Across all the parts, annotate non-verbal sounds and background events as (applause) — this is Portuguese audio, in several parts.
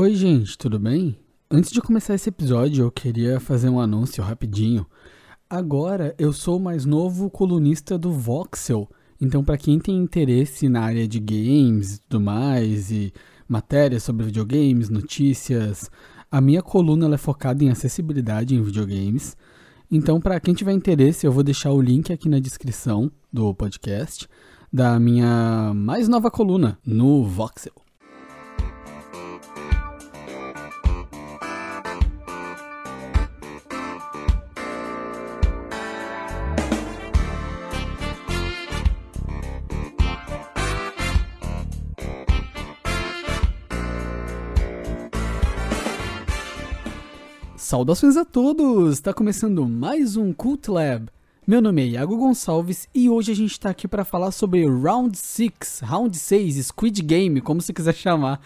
Oi, gente, tudo bem? Antes de começar esse episódio, eu queria fazer um anúncio rapidinho. Agora eu sou o mais novo colunista do Voxel. Então, para quem tem interesse na área de games e tudo mais, e matérias sobre videogames, notícias, a minha coluna é focada em acessibilidade em videogames. Então, para quem tiver interesse, eu vou deixar o link aqui na descrição do podcast da minha mais nova coluna no Voxel. Saudações a todos! Está começando mais um Cult Lab. Meu nome é Iago Gonçalves e hoje a gente está aqui para falar sobre Round 6, Round 6, Squid Game, como você quiser chamar.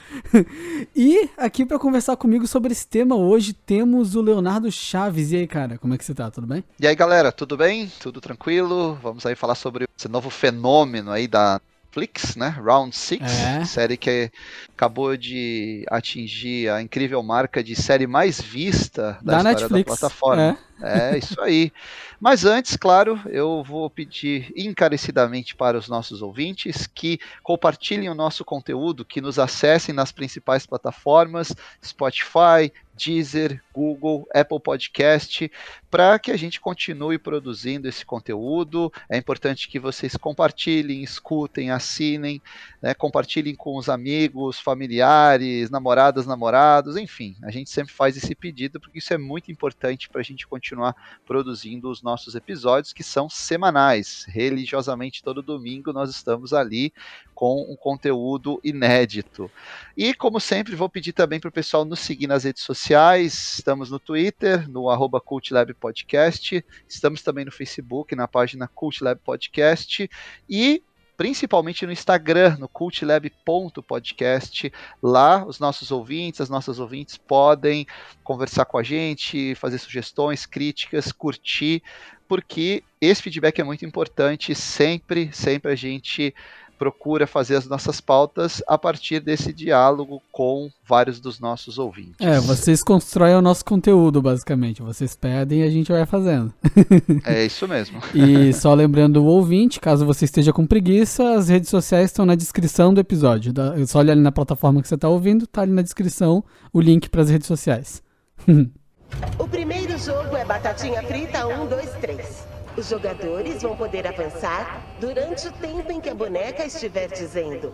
(laughs) e aqui para conversar comigo sobre esse tema hoje temos o Leonardo Chaves. E aí, cara, como é que você tá? Tudo bem? E aí, galera, tudo bem? Tudo tranquilo? Vamos aí falar sobre esse novo fenômeno aí da Netflix, né? Round 6, é. série que acabou de atingir a incrível marca de série mais vista da, da história Netflix. da plataforma. É. é, isso aí. (laughs) Mas antes, claro, eu vou pedir encarecidamente para os nossos ouvintes que compartilhem o nosso conteúdo, que nos acessem nas principais plataformas, Spotify, Deezer, Google, Apple Podcast, para que a gente continue produzindo esse conteúdo. É importante que vocês compartilhem, escutem, assinem, né, compartilhem com os amigos, familiares, namoradas, namorados, enfim. A gente sempre faz esse pedido porque isso é muito importante para a gente continuar produzindo os nossos episódios, que são semanais. Religiosamente, todo domingo nós estamos ali com um conteúdo inédito. E, como sempre, vou pedir também para o pessoal nos seguir nas redes sociais. Estamos no Twitter, no arroba CultLab Podcast. Estamos também no Facebook, na página CultLab Podcast. E principalmente no Instagram, no cultlab.podcast. Lá, os nossos ouvintes, as nossas ouvintes podem conversar com a gente, fazer sugestões, críticas, curtir, porque esse feedback é muito importante. Sempre, sempre a gente procura fazer as nossas pautas a partir desse diálogo com vários dos nossos ouvintes. É, vocês constroem o nosso conteúdo, basicamente. Vocês pedem e a gente vai fazendo. (laughs) é isso mesmo. e só lembrando o ouvinte, caso você esteja com preguiça, as redes sociais estão na descrição do episódio. Só olha ali na plataforma que você está ouvindo, tá ali na descrição o link para as redes sociais. (laughs) o primeiro jogo é Batatinha Frita 1, 2, 3. Os jogadores vão poder avançar durante o tempo em que a boneca estiver dizendo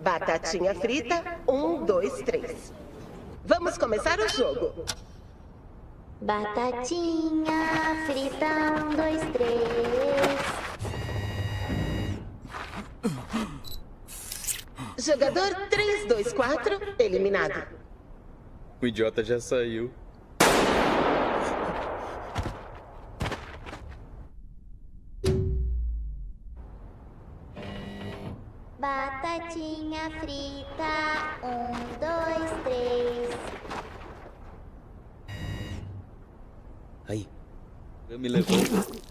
Batatinha frita, um, dois, três. Vamos começar o jogo. Batatinha frita, um, dois, três. Jogador 324, eliminado. O idiota já saiu. Batatinha frita, um, dois, três. Aí, me levou.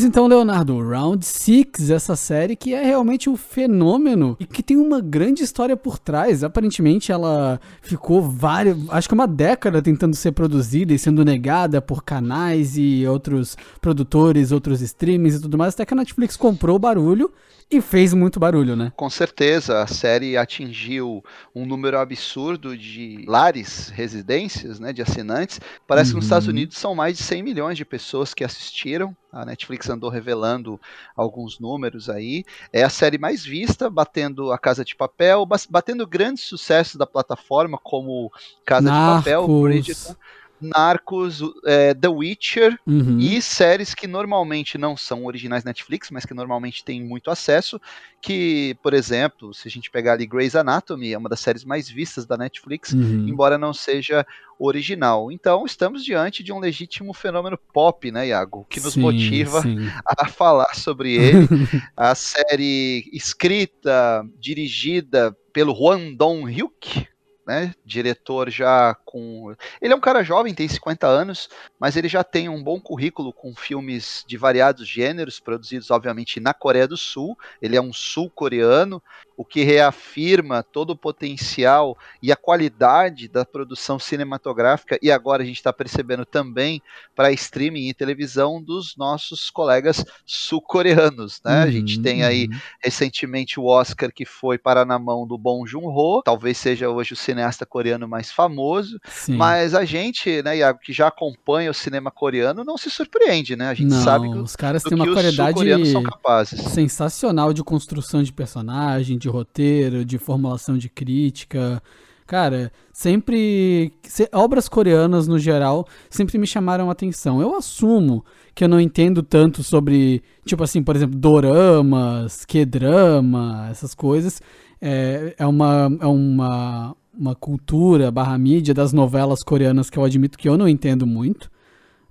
Mas então, Leonardo, Round 6, essa série que é realmente um fenômeno e que tem uma grande história por trás. Aparentemente, ela ficou várias, acho que uma década tentando ser produzida e sendo negada por canais e outros produtores, outros streamings e tudo mais, até que a Netflix comprou o barulho e fez muito barulho, né? Com certeza, a série atingiu um número absurdo de lares, residências, né, de assinantes. Parece uhum. que nos Estados uhum. Unidos são mais de 100 milhões de pessoas que assistiram. A Netflix andou revelando alguns números aí. É a série mais vista, batendo A Casa de Papel, batendo grandes sucessos da plataforma, como Casa Narcos. de Papel, Bridgerton. Narcos, é, The Witcher uhum. e séries que normalmente não são originais Netflix, mas que normalmente têm muito acesso. Que, por exemplo, se a gente pegar ali Grey's Anatomy, é uma das séries mais vistas da Netflix, uhum. embora não seja original. Então, estamos diante de um legítimo fenômeno pop, né, Iago? Que nos sim, motiva sim. (laughs) a falar sobre ele. a série escrita, dirigida pelo Juan Dong-hyuk, né? Diretor já com. Ele é um cara jovem, tem 50 anos, mas ele já tem um bom currículo com filmes de variados gêneros, produzidos, obviamente, na Coreia do Sul. Ele é um sul-coreano, o que reafirma todo o potencial e a qualidade da produção cinematográfica, e agora a gente está percebendo também para streaming e televisão dos nossos colegas sul-coreanos. Né? Uhum, a gente tem aí uhum. recentemente o Oscar que foi para na mão do Bong Joon-ho, talvez seja hoje o cineasta coreano mais famoso, Sim. mas a gente, né, Iago, que já acompanha o cinema coreano, não se surpreende, né? A gente não, sabe que os caras têm uma qualidade são capazes. sensacional de construção de personagem, de roteiro, de formulação de crítica. Cara, sempre. Obras coreanas, no geral, sempre me chamaram a atenção. Eu assumo que eu não entendo tanto sobre, tipo assim, por exemplo, doramas, que-drama, essas coisas. É, é, uma, é uma, uma cultura barra mídia das novelas coreanas que eu admito que eu não entendo muito.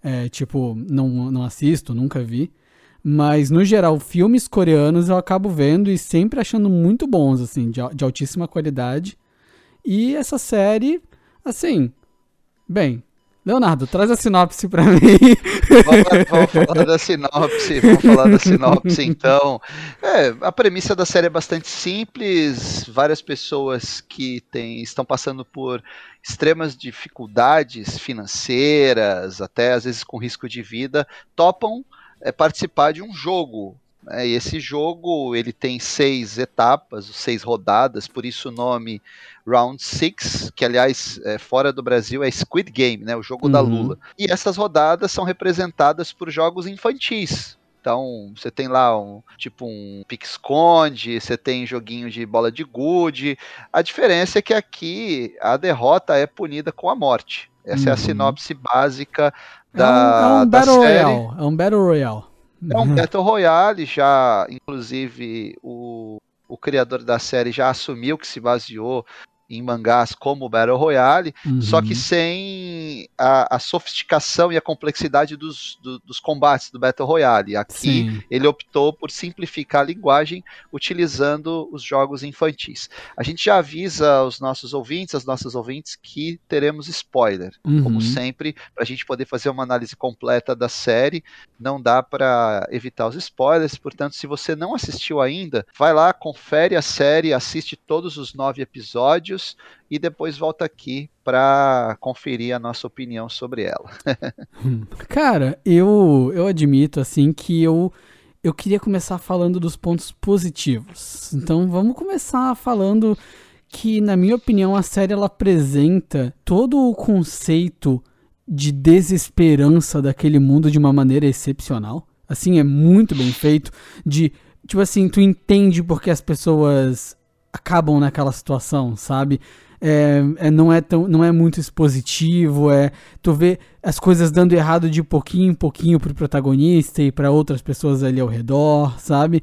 É, tipo, não, não assisto, nunca vi. Mas, no geral, filmes coreanos eu acabo vendo e sempre achando muito bons, assim, de, de altíssima qualidade. E essa série, assim, bem, Leonardo, traz a sinopse para mim. Vamos, vamos, falar da sinopse, vamos falar da sinopse então. É, a premissa da série é bastante simples, várias pessoas que tem, estão passando por extremas dificuldades financeiras, até às vezes com risco de vida, topam é, participar de um jogo né? E esse jogo ele tem seis etapas, seis rodadas, por isso o nome Round Six, que aliás é, fora do Brasil é Squid Game, né, o jogo uhum. da Lula. E essas rodadas são representadas por jogos infantis. Então, você tem lá um tipo um pique-esconde, você tem joguinho de bola de gude. A diferença é que aqui a derrota é punida com a morte. Essa uhum. é a uhum. sinopse básica da, é um, é um Battle série. Royale. É um Battle Royale. É um Battle Royale, já, inclusive, o, o criador da série já assumiu que se baseou em mangás como Battle Royale, uhum. só que sem a, a, sofisticação e a complexidade dos, do, dos combates do Battle Royale. Aqui Sim. ele optou por simplificar a linguagem utilizando os jogos infantis. A gente já avisa os nossos ouvintes, as nossas ouvintes, que teremos spoiler, uhum. como sempre, para a gente poder fazer uma análise completa da série. Não dá para evitar os spoilers, portanto, se você não assistiu ainda, vai lá, confere a série, assiste todos os nove episódios e depois volta aqui para conferir a nossa opinião sobre ela. (laughs) Cara, eu eu admito assim que eu eu queria começar falando dos pontos positivos. Então vamos começar falando que na minha opinião a série ela apresenta todo o conceito de desesperança daquele mundo de uma maneira excepcional. Assim, é muito bem feito. De, tipo assim, tu entende porque as pessoas acabam naquela situação, sabe? É, é, não, é tão, não é muito expositivo, é tu vê as coisas dando errado de pouquinho em pouquinho pro protagonista e para outras pessoas ali ao redor, sabe?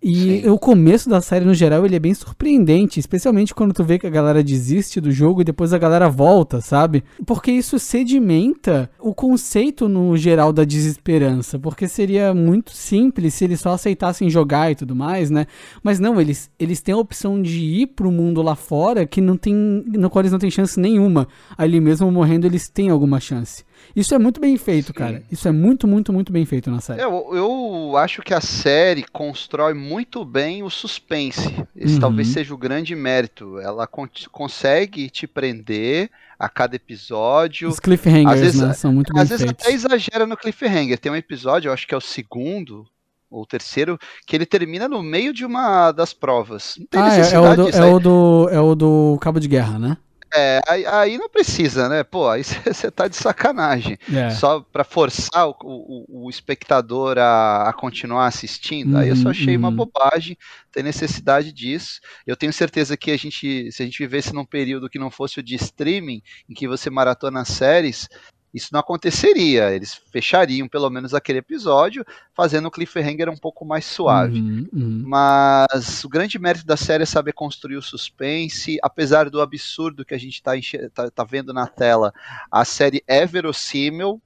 E Sim. o começo da série, no geral, ele é bem surpreendente, especialmente quando tu vê que a galera desiste do jogo e depois a galera volta, sabe? Porque isso sedimenta o conceito no geral da desesperança, porque seria muito simples se eles só aceitassem jogar e tudo mais, né? Mas não, eles, eles têm a opção de ir pro mundo lá fora que não tem, no qual eles não têm chance nenhuma. Ali mesmo morrendo, eles têm alguma chance. Isso é muito bem feito, cara. Isso é muito, muito, muito bem feito na série. Eu, eu acho que a série constrói muito bem o suspense. Esse uhum. talvez seja o grande mérito. Ela con consegue te prender a cada episódio. Os cliffhangers, às vezes, né, são muito bem Às vezes até exagera no cliffhanger. Tem um episódio, eu acho que é o segundo, ou terceiro, que ele termina no meio de uma das provas. Não tem ah, necessidade é, é, o do, é, o do, é o do Cabo de Guerra, né? É, aí, aí, não precisa, né? Pô, aí (laughs) você tá de sacanagem. É. Só para forçar o, o, o, espectador a, a continuar assistindo. Uhum, aí eu só uhum, achei uhum. uma bobagem, tem necessidade disso. Eu tenho certeza que a gente, se a gente vivesse num período que não fosse o de streaming, em que você maratona séries, isso não aconteceria. Eles fechariam pelo menos aquele episódio, fazendo o cliffhanger um pouco mais suave. Uhum, uhum. Mas o grande mérito da série é saber construir o suspense, apesar do absurdo que a gente está tá, tá vendo na tela. A série é verossímil,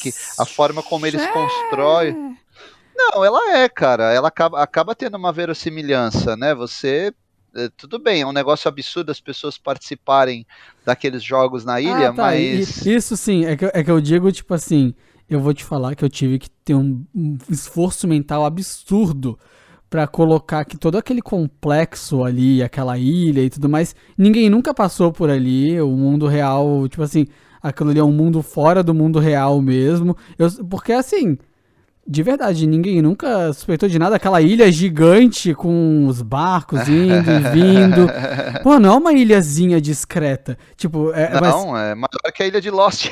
que a forma como eles constroem. Não, ela é, cara. Ela acaba, acaba tendo uma verossimilhança, né? Você é, tudo bem, é um negócio absurdo as pessoas participarem daqueles jogos na ilha, ah, tá. mas. Isso sim, é que, é que eu digo, tipo assim, eu vou te falar que eu tive que ter um, um esforço mental absurdo para colocar que todo aquele complexo ali, aquela ilha e tudo mais, ninguém nunca passou por ali, o mundo real, tipo assim, aquilo ali é um mundo fora do mundo real mesmo. Eu, porque assim, de verdade, ninguém nunca suspeitou de nada. Aquela ilha gigante com os barcos (laughs) indo e vindo. Pô, não é uma ilhazinha discreta. Tipo, é, não, mas... é maior que a ilha de Lost.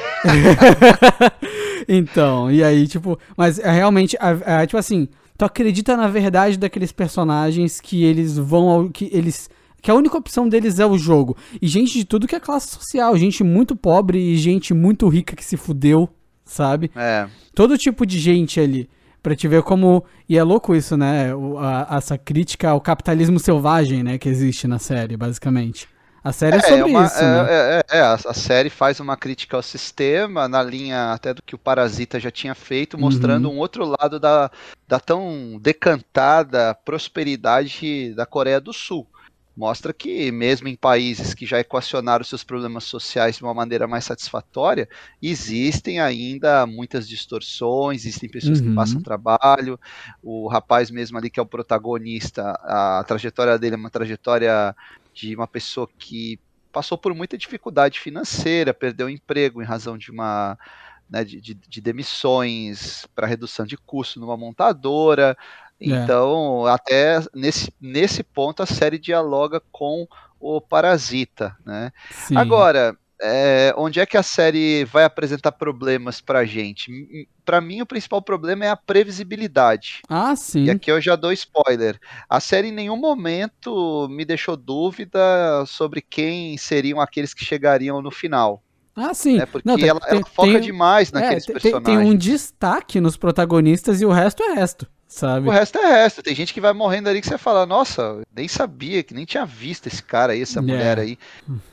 (laughs) então, e aí, tipo, mas é realmente, é, é, tipo assim, tu acredita na verdade daqueles personagens que eles vão ao, que eles que a única opção deles é o jogo. E gente de tudo que é classe social, gente muito pobre e gente muito rica que se fudeu sabe? É. Todo tipo de gente ali. Pra te ver como. E é louco isso, né? O, a, essa crítica ao capitalismo selvagem, né? Que existe na série, basicamente. A série é, é sobre uma, isso, é, né? É, é, é a, a, série faz uma crítica ao sistema, na linha até do que o Parasita já tinha feito, mostrando uhum. um outro lado da, da tão decantada prosperidade da Coreia do Sul mostra que mesmo em países que já equacionaram seus problemas sociais de uma maneira mais satisfatória, existem ainda muitas distorções, existem pessoas uhum. que passam trabalho. O rapaz mesmo ali que é o protagonista, a trajetória dele é uma trajetória de uma pessoa que passou por muita dificuldade financeira, perdeu o emprego em razão de uma né, de, de, de, demissões para redução de custo numa montadora. Então, é. até nesse, nesse ponto, a série dialoga com o Parasita, né? Sim. Agora, é, onde é que a série vai apresentar problemas pra gente? Para mim, o principal problema é a previsibilidade. Ah, sim. E aqui eu já dou spoiler. A série em nenhum momento me deixou dúvida sobre quem seriam aqueles que chegariam no final. Ah, sim. É porque Não, tem, ela, ela foca tem, demais naqueles é, personagens. Tem um destaque nos protagonistas e o resto é resto sabe? O resto é resto. Tem gente que vai morrendo ali que você fala, nossa, nem sabia, que nem tinha visto esse cara aí, essa yeah. mulher aí.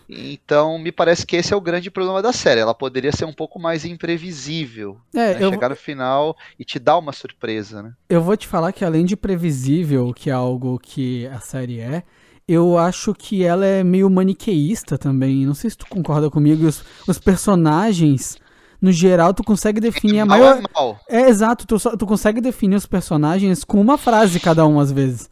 Então, me parece que esse é o grande problema da série. Ela poderia ser um pouco mais imprevisível. É, né? Chegar no final e te dar uma surpresa, né? Eu vou te falar que além de previsível, que é algo que a série é, eu acho que ela é meio maniqueísta também. Não sei se tu concorda comigo. Os, os personagens no geral, tu consegue definir a maior. É, mal. é exato, tu, tu consegue definir os personagens com uma frase cada um, às vezes.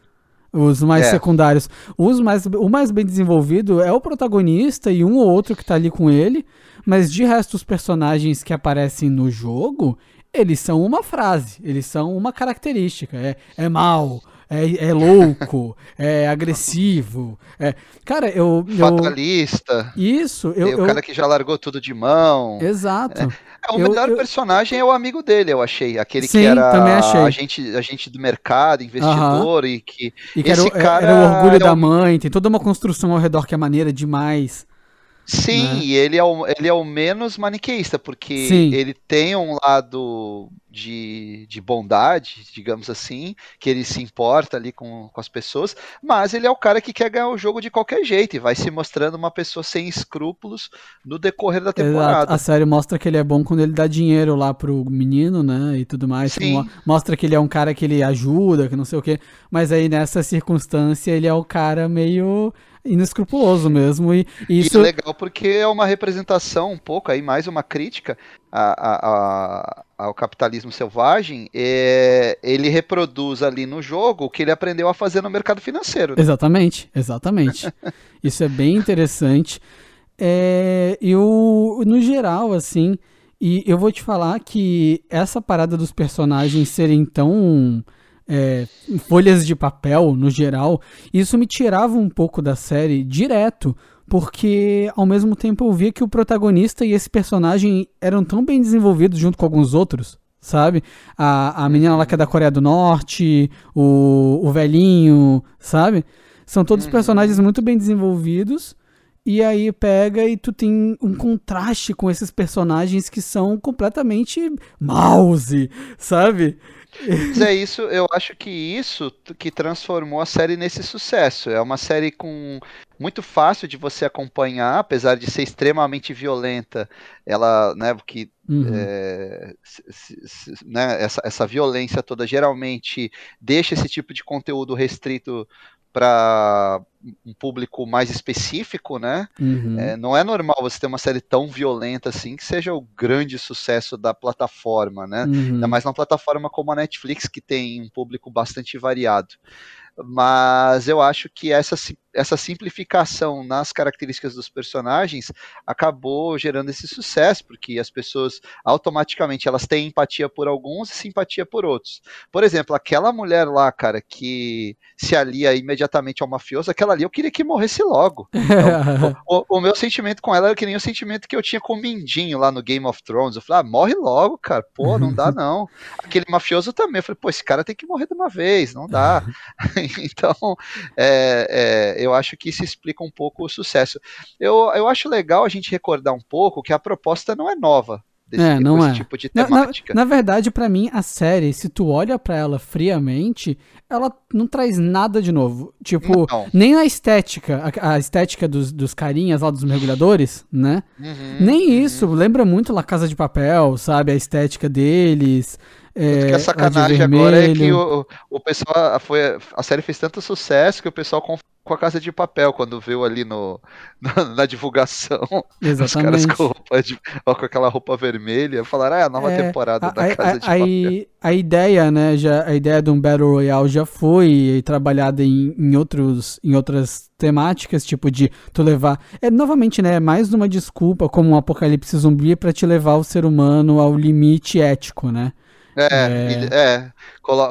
Os mais é. secundários. Os mais, o mais bem desenvolvido é o protagonista e um ou outro que tá ali com ele. Mas de resto, os personagens que aparecem no jogo, eles são uma frase, eles são uma característica. É, é mal, é, é louco, (laughs) é agressivo. É... Cara, eu, eu. Fatalista. Isso, eu. o cara que já largou tudo de mão. Exato. É, é o melhor eu, personagem é o amigo dele, eu achei. Aquele Sim, que era. Agente, agente do mercado, investidor, e que. E que esse era, cara era o orgulho é da mãe, tem toda uma construção ao redor que é maneira demais. Sim, né? ele é, o, ele é o menos maniqueísta, porque Sim. ele tem um lado de, de bondade, digamos assim, que ele se importa ali com, com as pessoas, mas ele é o cara que quer ganhar o jogo de qualquer jeito e vai se mostrando uma pessoa sem escrúpulos no decorrer da temporada. Exato. A série mostra que ele é bom quando ele dá dinheiro lá pro menino, né, e tudo mais. Sim. Mostra que ele é um cara que ele ajuda, que não sei o quê, mas aí nessa circunstância ele é o cara meio inescrupuloso mesmo. E, e isso... é legal porque é uma representação um pouco, aí mais uma crítica a, a, a, ao capitalismo selvagem. É, ele reproduz ali no jogo o que ele aprendeu a fazer no mercado financeiro. Né? Exatamente, exatamente. (laughs) isso é bem interessante. É, eu, no geral, assim, e eu vou te falar que essa parada dos personagens serem tão é, folhas de papel no geral, isso me tirava um pouco da série direto, porque ao mesmo tempo eu via que o protagonista e esse personagem eram tão bem desenvolvidos junto com alguns outros, sabe? A, a menina lá que é da Coreia do Norte, o, o velhinho, sabe? São todos uhum. personagens muito bem desenvolvidos e aí pega e tu tem um contraste com esses personagens que são completamente mouse, sabe? Mas é isso, eu acho que isso que transformou a série nesse sucesso. É uma série com muito fácil de você acompanhar, apesar de ser extremamente violenta. Ela, né, que uhum. é, né, essa, essa violência toda geralmente deixa esse tipo de conteúdo restrito para um público mais específico, né? Uhum. É, não é normal você ter uma série tão violenta assim que seja o grande sucesso da plataforma, né? Uhum. Ainda mais numa plataforma como a Netflix, que tem um público bastante variado mas eu acho que essa, essa simplificação nas características dos personagens acabou gerando esse sucesso, porque as pessoas automaticamente elas têm empatia por alguns e simpatia por outros. Por exemplo, aquela mulher lá, cara, que se alia imediatamente ao mafioso, aquela ali eu queria que morresse logo. Então, (laughs) o, o, meu sentimento com ela era que nem o sentimento que eu tinha com o Mindinho lá no Game of Thrones. Eu falei, ah, morre logo, cara, pô, não dá (laughs) não. Aquele mafioso também, eu falei, pô, esse cara tem que morrer de uma vez, não dá. (laughs) então, é, é, eu acho que isso explica um pouco o sucesso. Eu, eu acho legal a gente recordar um pouco que a proposta não é nova. Desse, é, não é. tipo de temática. Na, na, na verdade, para mim, a série, se tu olha para ela friamente, ela não traz nada de novo. Tipo, não. nem a estética, a, a, estética dos, dos carinhas lá dos mergulhadores, né? Uhum, nem uhum. isso. Lembra muito La Casa de Papel, sabe? A estética deles. É, que a sacanagem agora é que o, o pessoal. Foi, a série fez tanto sucesso que o pessoal com a Casa de Papel quando viu ali no, (laughs) na, na divulgação. Exatamente. Os caras com, roupa de, com aquela roupa vermelha falaram, ah, é a nova é, temporada a, da a, Casa a, de Papel. A ideia, né, já, a ideia de um Battle Royale já foi trabalhada em, em, outros, em outras temáticas, tipo de tu levar. É novamente, né? Mais uma desculpa como um apocalipse zumbi para te levar o ser humano ao limite ético, né? É, é, é,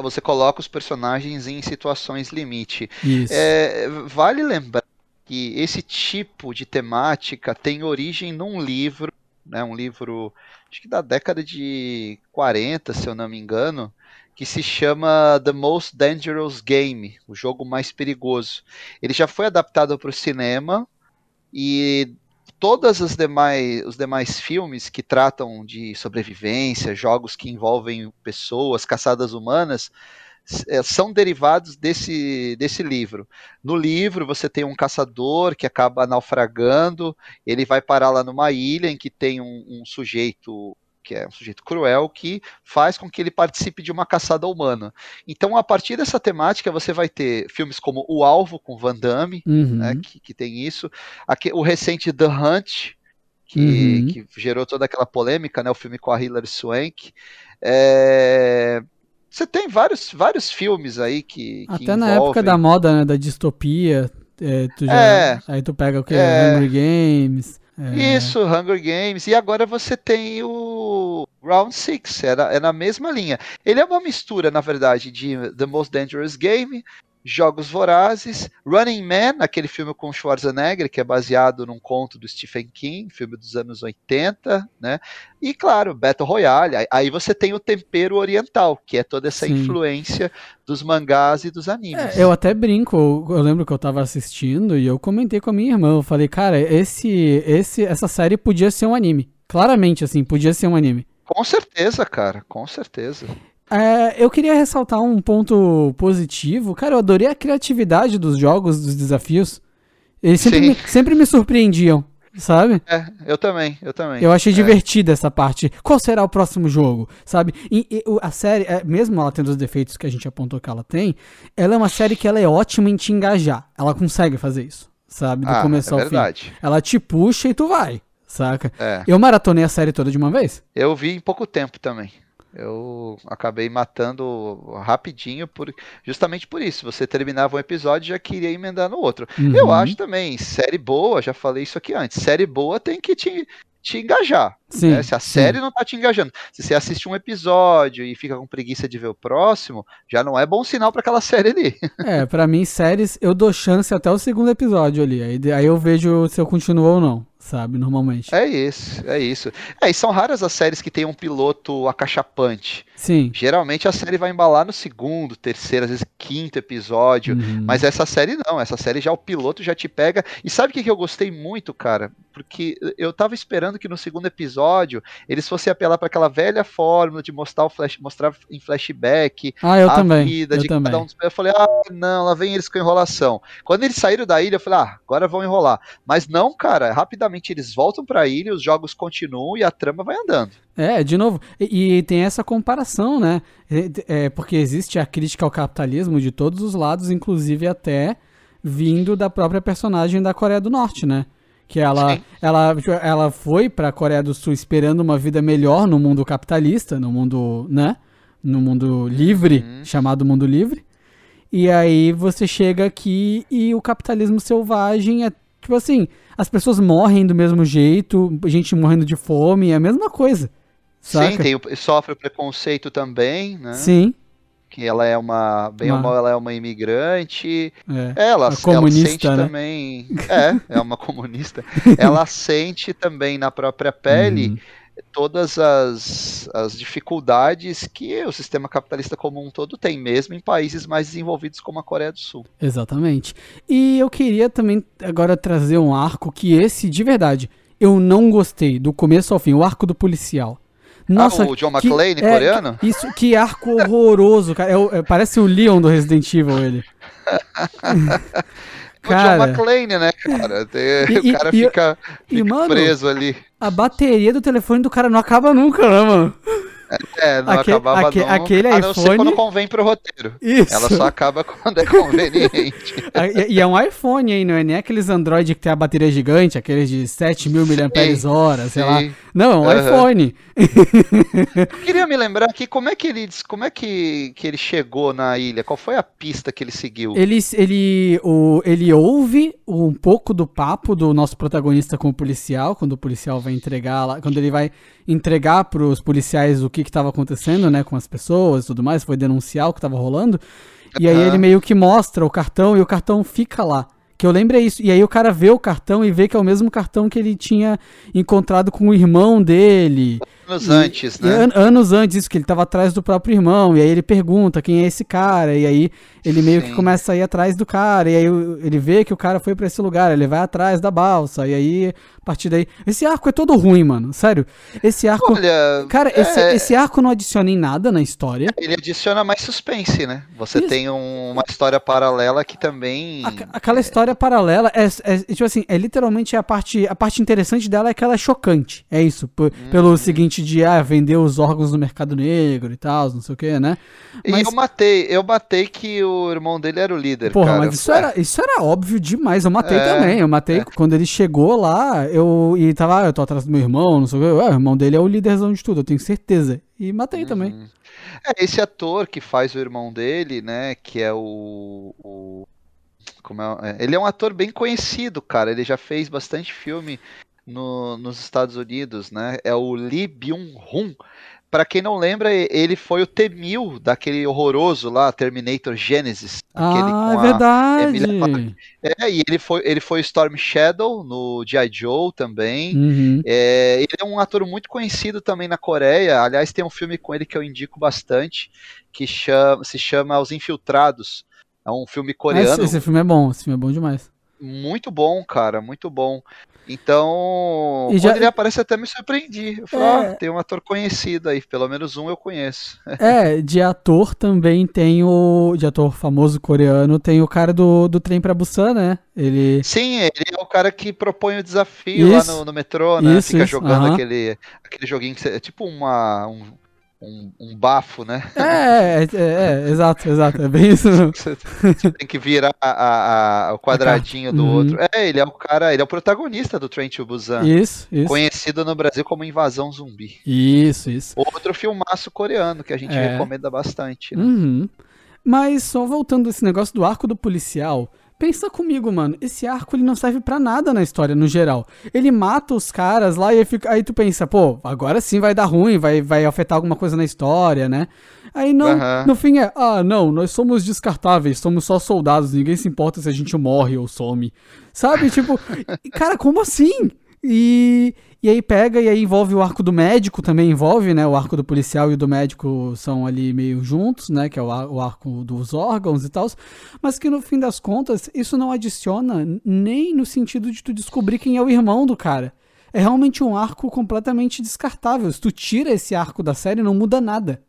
você coloca os personagens em situações limite. É, vale lembrar que esse tipo de temática tem origem num livro, né, um livro acho que da década de 40, se eu não me engano, que se chama The Most Dangerous Game, o jogo mais perigoso. Ele já foi adaptado para o cinema e todas as demais os demais filmes que tratam de sobrevivência, jogos que envolvem pessoas, caçadas humanas, é, são derivados desse, desse livro. No livro, você tem um caçador que acaba naufragando, ele vai parar lá numa ilha em que tem um, um sujeito que é um sujeito cruel, que faz com que ele participe de uma caçada humana. Então, a partir dessa temática, você vai ter filmes como O Alvo, com Van Damme, uhum. né, que, que, tem isso. Aqui, o recente The Hunt, que, uhum. que, gerou toda aquela polêmica, né, o filme com a Hilary Swank. É... Você tem vários, vários filmes aí que. Até na época da moda, né, da distopia. É, tu já, é, aí tu pega o que? É, Hunger Games. É. Isso, Hunger Games. E agora você tem o Round 6, é é na mesma linha. Ele é uma mistura, na verdade, de The Most Dangerous Game, Jogos Vorazes, Running Man, aquele filme com Schwarzenegger, que é baseado num conto do Stephen King, filme dos anos 80, né? E claro, Battle Royale. Aí você tem o tempero oriental, que é toda essa Sim. influência dos mangás e dos animes. É, eu até brinco, eu lembro que eu tava assistindo e eu comentei com a minha irmã, eu falei, cara, esse, esse, essa série podia ser um anime. Claramente, assim, podia ser um anime. Com certeza, cara, com certeza. É, eu queria ressaltar um ponto positivo. Cara, eu adorei a criatividade dos jogos, dos desafios. Eles sempre, me, sempre me surpreendiam, sabe? É, eu também, eu também. Eu achei é. divertida essa parte. Qual será o próximo jogo, sabe? E, e a série, é, mesmo ela tendo os defeitos que a gente apontou que ela tem, ela é uma série que ela é ótima em te engajar. Ela consegue fazer isso, sabe? Do ah, começo é ao verdade. fim. Ela te puxa e tu vai, saca? É. Eu maratonei a série toda de uma vez. Eu vi em pouco tempo também. Eu acabei matando rapidinho, por, justamente por isso. Você terminava um episódio e já queria emendar no outro. Uhum. Eu acho também, série boa, já falei isso aqui antes, série boa tem que te, te engajar. Sim, né? Se a série sim. não tá te engajando. Se você assiste um episódio e fica com preguiça de ver o próximo, já não é bom sinal para aquela (laughs) série ali. É, para mim, séries, eu dou chance até o segundo episódio ali. Aí, aí eu vejo se eu continuo ou não sabe? Normalmente. É isso, é isso. É, e são raras as séries que tem um piloto acachapante. Sim. Geralmente a série vai embalar no segundo, terceiro, às vezes quinto episódio. Uhum. Mas essa série não. Essa série já o piloto já te pega. E sabe o que, que eu gostei muito, cara? Porque eu tava esperando que no segundo episódio eles fossem apelar para aquela velha fórmula de mostrar o flash, mostrar em flashback ah, eu a também, vida eu de também. cada um dos. Eu falei, ah, não, lá vem eles com enrolação. Quando eles saíram da ilha, eu falei, ah, agora vão enrolar. Mas não, cara, rapidamente eles voltam para a ilha, os jogos continuam e a trama vai andando. É, de novo, e, e tem essa comparação, né? É, é, porque existe a crítica ao capitalismo de todos os lados, inclusive até vindo da própria personagem da Coreia do Norte, né? Que ela, ela, ela foi para a Coreia do Sul esperando uma vida melhor no mundo capitalista, no mundo, né? No mundo livre, uhum. chamado mundo livre. E aí você chega aqui e o capitalismo selvagem é tipo assim, as pessoas morrem do mesmo jeito, gente morrendo de fome, é a mesma coisa. Saca? Sim, tem, sofre o preconceito também, né? Sim. Que ela é uma. Bem uma... ou mal, ela é uma imigrante. É. Ela, comunista, ela sente né? também. É, é uma comunista. (laughs) ela sente também na própria pele. Uhum todas as, as dificuldades que o sistema capitalista como um todo tem, mesmo em países mais desenvolvidos como a Coreia do Sul. Exatamente. E eu queria também agora trazer um arco que esse, de verdade, eu não gostei do começo ao fim, o arco do policial. Nossa, ah, o John McClane, que, coreano? É, isso, que arco horroroso, cara. É, é, parece o Leon do Resident Evil, ele. cara, (laughs) o John McClane, né, cara? Tem, e, (laughs) o cara e, fica, e, fica mano, preso ali. A bateria do telefone do cara não acaba nunca, né, mano? É, não aquele, acabava aquele, nunca. Aquele a não iPhone... ser quando convém pro roteiro. Isso. Ela só acaba quando é conveniente. (laughs) e, e, é um iPhone aí, não é nem aqueles Android que tem a bateria gigante, aqueles de 7 mil mAh, sei lá. Não, é um uhum. iPhone. Eu queria me lembrar aqui como é que ele como é que, que ele chegou na ilha? Qual foi a pista que ele seguiu? Ele, ele, o, ele ouve um pouco do papo do nosso protagonista com o policial, quando o policial vai entregar lá, quando ele vai entregar para os policiais o que estava acontecendo, né, com as pessoas e tudo mais, foi denunciar o que estava rolando. E aí ele meio que mostra o cartão e o cartão fica lá. Que eu lembro é isso. E aí o cara vê o cartão e vê que é o mesmo cartão que ele tinha encontrado com o irmão dele. Anos antes, né? An anos antes, isso, que ele estava atrás do próprio irmão. E aí ele pergunta quem é esse cara. E aí ele meio Sim. que começa a ir atrás do cara. E aí ele vê que o cara foi para esse lugar. Ele vai atrás da balsa. E aí, a partir daí. Esse arco é todo ruim, mano. Sério. Esse arco. Olha, cara, é... esse, esse arco não adiciona em nada na história. Ele adiciona mais suspense, né? Você isso. tem um, uma história paralela que também. aquela história paralela é, é, tipo assim, é literalmente a parte, a parte interessante dela é que ela é chocante. É isso. Hum. Pelo seguinte de ah, vender os órgãos no mercado negro e tal, não sei o que, né? Mas... E eu matei, eu matei que o irmão dele era o líder. Porra, cara. mas isso, era, isso era óbvio demais. Eu matei é, também. Eu matei é. quando ele chegou lá, eu e tava, ah, eu tô atrás do meu irmão, não sei o que. Ah, o irmão dele é o líderzão de tudo, eu tenho certeza. E matei uhum. também. É, esse ator que faz o irmão dele, né, que é o, o como é, é, ele é um ator bem conhecido, cara. Ele já fez bastante filme no, nos Estados Unidos, né? É o Lee Byung-hun. Para quem não lembra, ele foi o T-1000 daquele horroroso lá, Terminator Genesis. Ah, é verdade. É, e ele foi, ele foi Storm Shadow no G.I. Joe também. Uhum. É, ele é um ator muito conhecido também na Coreia. Aliás, tem um filme com ele que eu indico bastante, que chama, se chama Os Infiltrados. É um filme coreano. Esse, esse filme é bom, esse filme é bom demais. Muito bom, cara, muito bom. Então, e já... quando ele aparece, até me surpreendi. Eu falei, é... ah, tem um ator conhecido aí, pelo menos um eu conheço. (laughs) É, de ator também tem o. De ator famoso coreano, tem o cara do, do Trem pra Busan, né? Ele... Sim, ele é o cara que propõe o desafio isso, lá no, no metrô, né? Isso, Fica isso, jogando uh -huh. aquele, aquele joguinho que é tipo uma. Um um, um bafo, né? É, é, é, é, exato, exato. É bem isso. (laughs) Você, tem que virar a, a, o quadradinho do uhum. outro. É, ele é o cara, ele é o protagonista do Train to Busan. Isso, isso. Conhecido no Brasil como Invasão Zumbi. Isso, isso. Outro filmaço coreano que a gente é. recomenda bastante. Né? Uhum. Mas só voltando esse negócio do arco do policial, Pensa comigo, mano. Esse arco ele não serve para nada na história, no geral. Ele mata os caras lá e aí, fica, aí tu pensa, pô, agora sim vai dar ruim, vai, vai afetar alguma coisa na história, né? Aí não, uhum. no fim é, ah, não, nós somos descartáveis, somos só soldados, ninguém se importa se a gente morre ou some. Sabe? Tipo, (laughs) cara, como assim? E, e aí pega e aí envolve o arco do médico também envolve, né? O arco do policial e o do médico são ali meio juntos, né? Que é o, o arco dos órgãos e tal. Mas que no fim das contas, isso não adiciona nem no sentido de tu descobrir quem é o irmão do cara. É realmente um arco completamente descartável. Se tu tira esse arco da série, não muda nada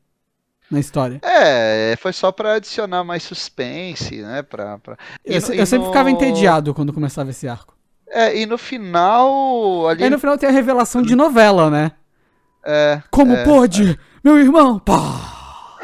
na história. É, foi só para adicionar mais suspense, né? Pra, pra... E, eu, eu sempre ficava entediado quando começava esse arco. É, e no final. Ali... Aí no final tem a revelação de novela, né? É. Como é, pôde? É. Meu irmão! Pá!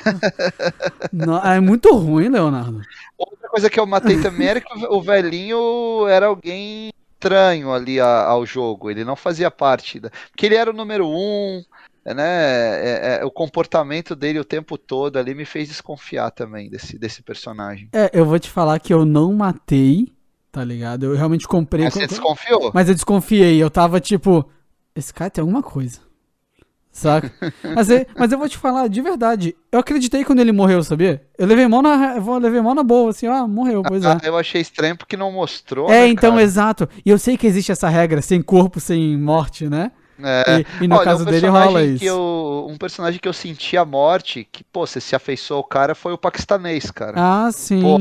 (laughs) Não, é muito ruim, Leonardo. Outra coisa que eu matei também era que o velhinho era alguém estranho ali ao jogo. Ele não fazia parte da. Porque ele era o número um, né? É, é, o comportamento dele o tempo todo ali me fez desconfiar também desse, desse personagem. É, eu vou te falar que eu não matei tá ligado? Eu realmente comprei. Mas você desconfiou? Mas eu desconfiei. Eu tava tipo, esse cara tem alguma coisa. Saca? (laughs) mas, eu, mas eu vou te falar, de verdade, eu acreditei quando ele morreu, sabia? Eu levei mão na, eu levei mão na boa, assim, ah, morreu, pois ah, é. (laughs) Eu achei estranho porque não mostrou. É, né, então, cara? exato. E eu sei que existe essa regra, sem corpo, sem morte, né? É. E, e, no Olha, caso um dele rola isso. Eu, um personagem que eu senti a morte, que, pô, você se afeiçoou ao cara, foi o paquistanês, cara. Ah, sim. Pô,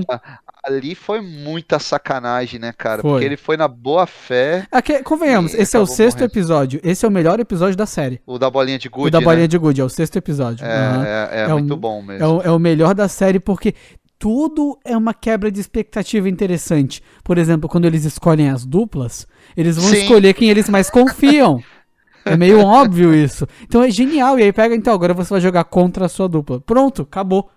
ali foi muita sacanagem, né, cara? Foi. Porque ele foi na boa fé. Aqui, convenhamos, esse é o sexto morrendo. episódio. Esse é o melhor episódio da série. O da bolinha de Good. O da né? bolinha de Good, é o sexto episódio. É, uhum. é, é, é, muito o, bom mesmo. É o, é o melhor da série porque tudo é uma quebra de expectativa interessante. Por exemplo, quando eles escolhem as duplas, eles vão Sim. escolher quem eles mais confiam. (laughs) É meio óbvio isso. Então é genial. E aí pega, então, agora você vai jogar contra a sua dupla. Pronto, acabou.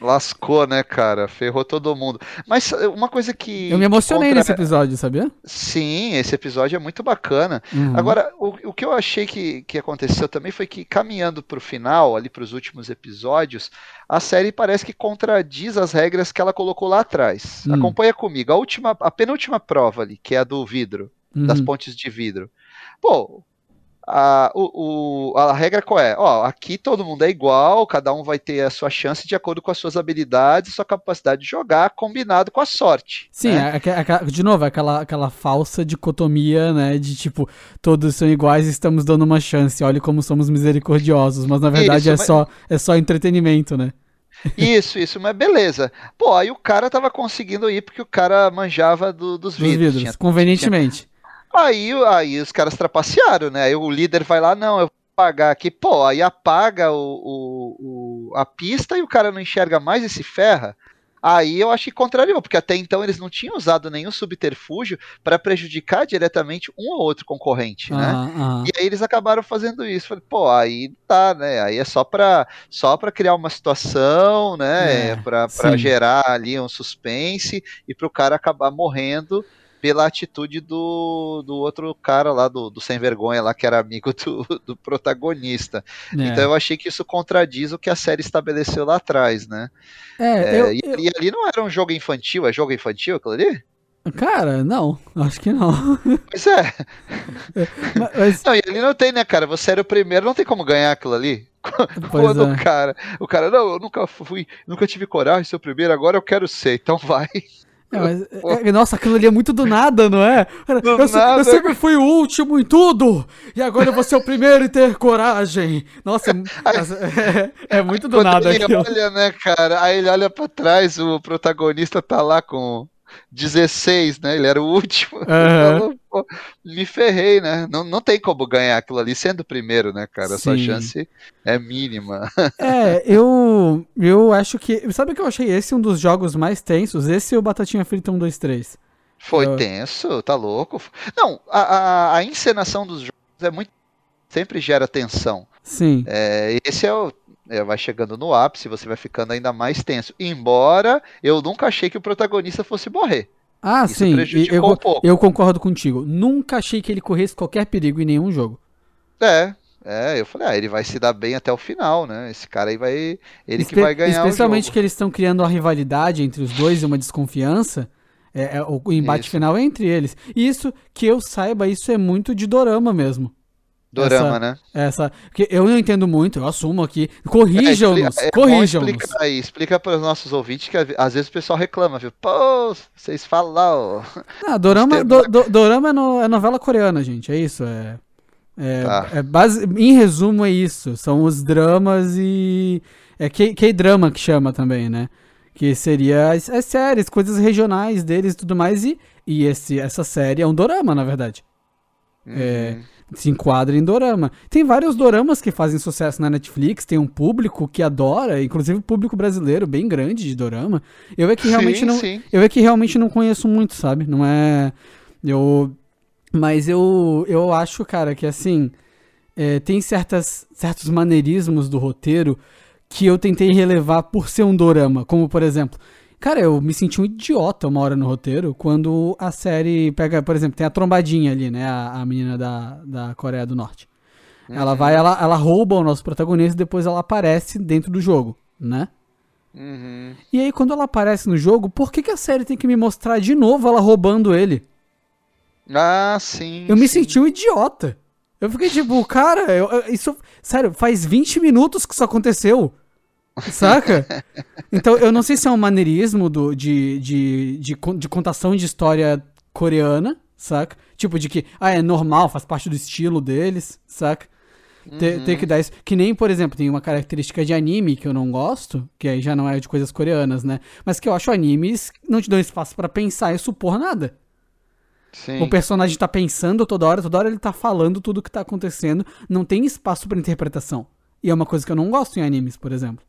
Lascou, né, cara? Ferrou todo mundo. Mas uma coisa que. Eu me emocionei contra... nesse episódio, sabia? Sim, esse episódio é muito bacana. Uhum. Agora, o, o que eu achei que, que aconteceu também foi que, caminhando pro final, ali pros últimos episódios, a série parece que contradiz as regras que ela colocou lá atrás. Uhum. Acompanha comigo. A, última, a penúltima prova ali, que é a do vidro, uhum. das pontes de vidro. Pô, a, o, o, a regra qual é? Ó, aqui todo mundo é igual, cada um vai ter a sua chance de acordo com as suas habilidades, sua capacidade de jogar, combinado com a sorte. Sim, né? de novo, aquela, aquela falsa dicotomia, né? De tipo, todos são iguais e estamos dando uma chance, olha como somos misericordiosos, mas na verdade isso, é, mas... Só, é só entretenimento, né? Isso, isso, mas beleza. Pô, aí o cara tava conseguindo ir porque o cara manjava do, dos, dos vidros. Tinha, convenientemente. Tinha, Aí, aí os caras trapacearam, né? Aí o líder vai lá, não, eu vou pagar aqui. Pô, aí apaga o, o, o, a pista e o cara não enxerga mais e se ferra. Aí eu acho que contrariou, porque até então eles não tinham usado nenhum subterfúgio para prejudicar diretamente um ou outro concorrente, né? E aí eles acabaram fazendo isso. Falei, pô, aí tá, né? Aí é só para só para criar uma situação, né? É, para gerar ali um suspense e para o cara acabar morrendo pela atitude do, do outro cara lá, do, do sem vergonha lá, que era amigo do, do protagonista. É. Então eu achei que isso contradiz o que a série estabeleceu lá atrás, né? É, é eu, e, eu... e, ali não era um jogo infantil, é jogo infantil aquilo ali? Cara, não, acho que não. Pois é. (laughs) é mas... Não, e ali não tem, né, cara? Você era o primeiro, não tem como ganhar aquilo ali. (laughs) Quando é. o cara, o cara, não, eu nunca fui, nunca tive coragem de ser o primeiro, agora eu quero ser, então vai. (laughs) É, é, nossa, aquilo ali é muito do nada, não é? Do eu, nada. eu, sempre fui o último em tudo, e agora eu vou ser o primeiro em ter coragem. Nossa, é, é, muito do nada ele aquilo. olha, né, cara? Aí ele olha pra trás, o protagonista tá lá com 16, né? Ele era o último. (laughs) Uhum. Me ferrei, né? Não, não tem como ganhar aquilo ali sendo o primeiro, né, cara? Sim. Sua chance é mínima. É, eu, eu acho que. Sabe que eu achei esse um dos jogos mais tensos? Esse e o Batatinha Frita 1, 2, 3. Foi eu... tenso, tá louco? Não, a, a, a encenação dos jogos é muito. Sempre gera tensão. Sim. É, esse é o é, vai chegando no ápice, você vai ficando ainda mais tenso. Embora eu nunca achei que o protagonista fosse morrer. Ah, Isso sim, eu, um eu concordo contigo. Nunca achei que ele corresse qualquer perigo em nenhum jogo. É, é, eu falei, ah, ele vai se dar bem até o final, né? Esse cara aí vai. Ele Espe que vai ganhar Especialmente que eles estão criando a rivalidade entre os dois e uma desconfiança. É, é o embate isso. final é entre eles. E isso, que eu saiba, isso é muito de dorama mesmo. Dorama, essa, né? Essa, porque eu não entendo muito, eu assumo aqui. Corrijam-nos, é, é corrijam-nos. Explica aí, explica para os nossos ouvintes que às vezes o pessoal reclama, viu? Pô, vocês falam. Ah, dorama, do, do, dorama é, no, é, novela coreana, gente, é isso. É, é, tá. é base, em resumo, é isso. São os dramas e. É K-drama que chama também, né? Que seria as, as, séries, coisas regionais deles e tudo mais. E, e esse, essa série é um dorama, na verdade. Uhum. É se enquadra em dorama. Tem vários doramas que fazem sucesso na Netflix, tem um público que adora, inclusive o público brasileiro bem grande de dorama. Eu é que realmente sim, não, sim. eu é que realmente não conheço muito, sabe? Não é eu mas eu eu acho, cara, que assim, é, tem certas certos maneirismos do roteiro que eu tentei relevar por ser um dorama, como por exemplo, Cara, eu me senti um idiota uma hora no roteiro quando a série pega, por exemplo, tem a trombadinha ali, né? A, a menina da, da Coreia do Norte. Uhum. Ela vai, ela, ela rouba o nosso protagonista e depois ela aparece dentro do jogo, né? Uhum. E aí, quando ela aparece no jogo, por que, que a série tem que me mostrar de novo ela roubando ele? Ah, sim. Eu sim. me senti um idiota. Eu fiquei tipo, cara, eu, isso. Sério, faz 20 minutos que isso aconteceu. Saca? Então, eu não sei se é um maneirismo do, de, de, de, de contação de história coreana, saca? Tipo, de que, ah, é normal, faz parte do estilo deles, saca? Uhum. Ter, ter, que dar isso. Que nem, por exemplo, tem uma característica de anime que eu não gosto, que aí já não é de coisas coreanas, né? Mas que eu acho animes não te dão espaço para pensar e supor nada. Sim. O personagem tá pensando toda hora, toda hora ele tá falando tudo o que tá acontecendo, não tem espaço para interpretação. E é uma coisa que eu não gosto em animes, por exemplo.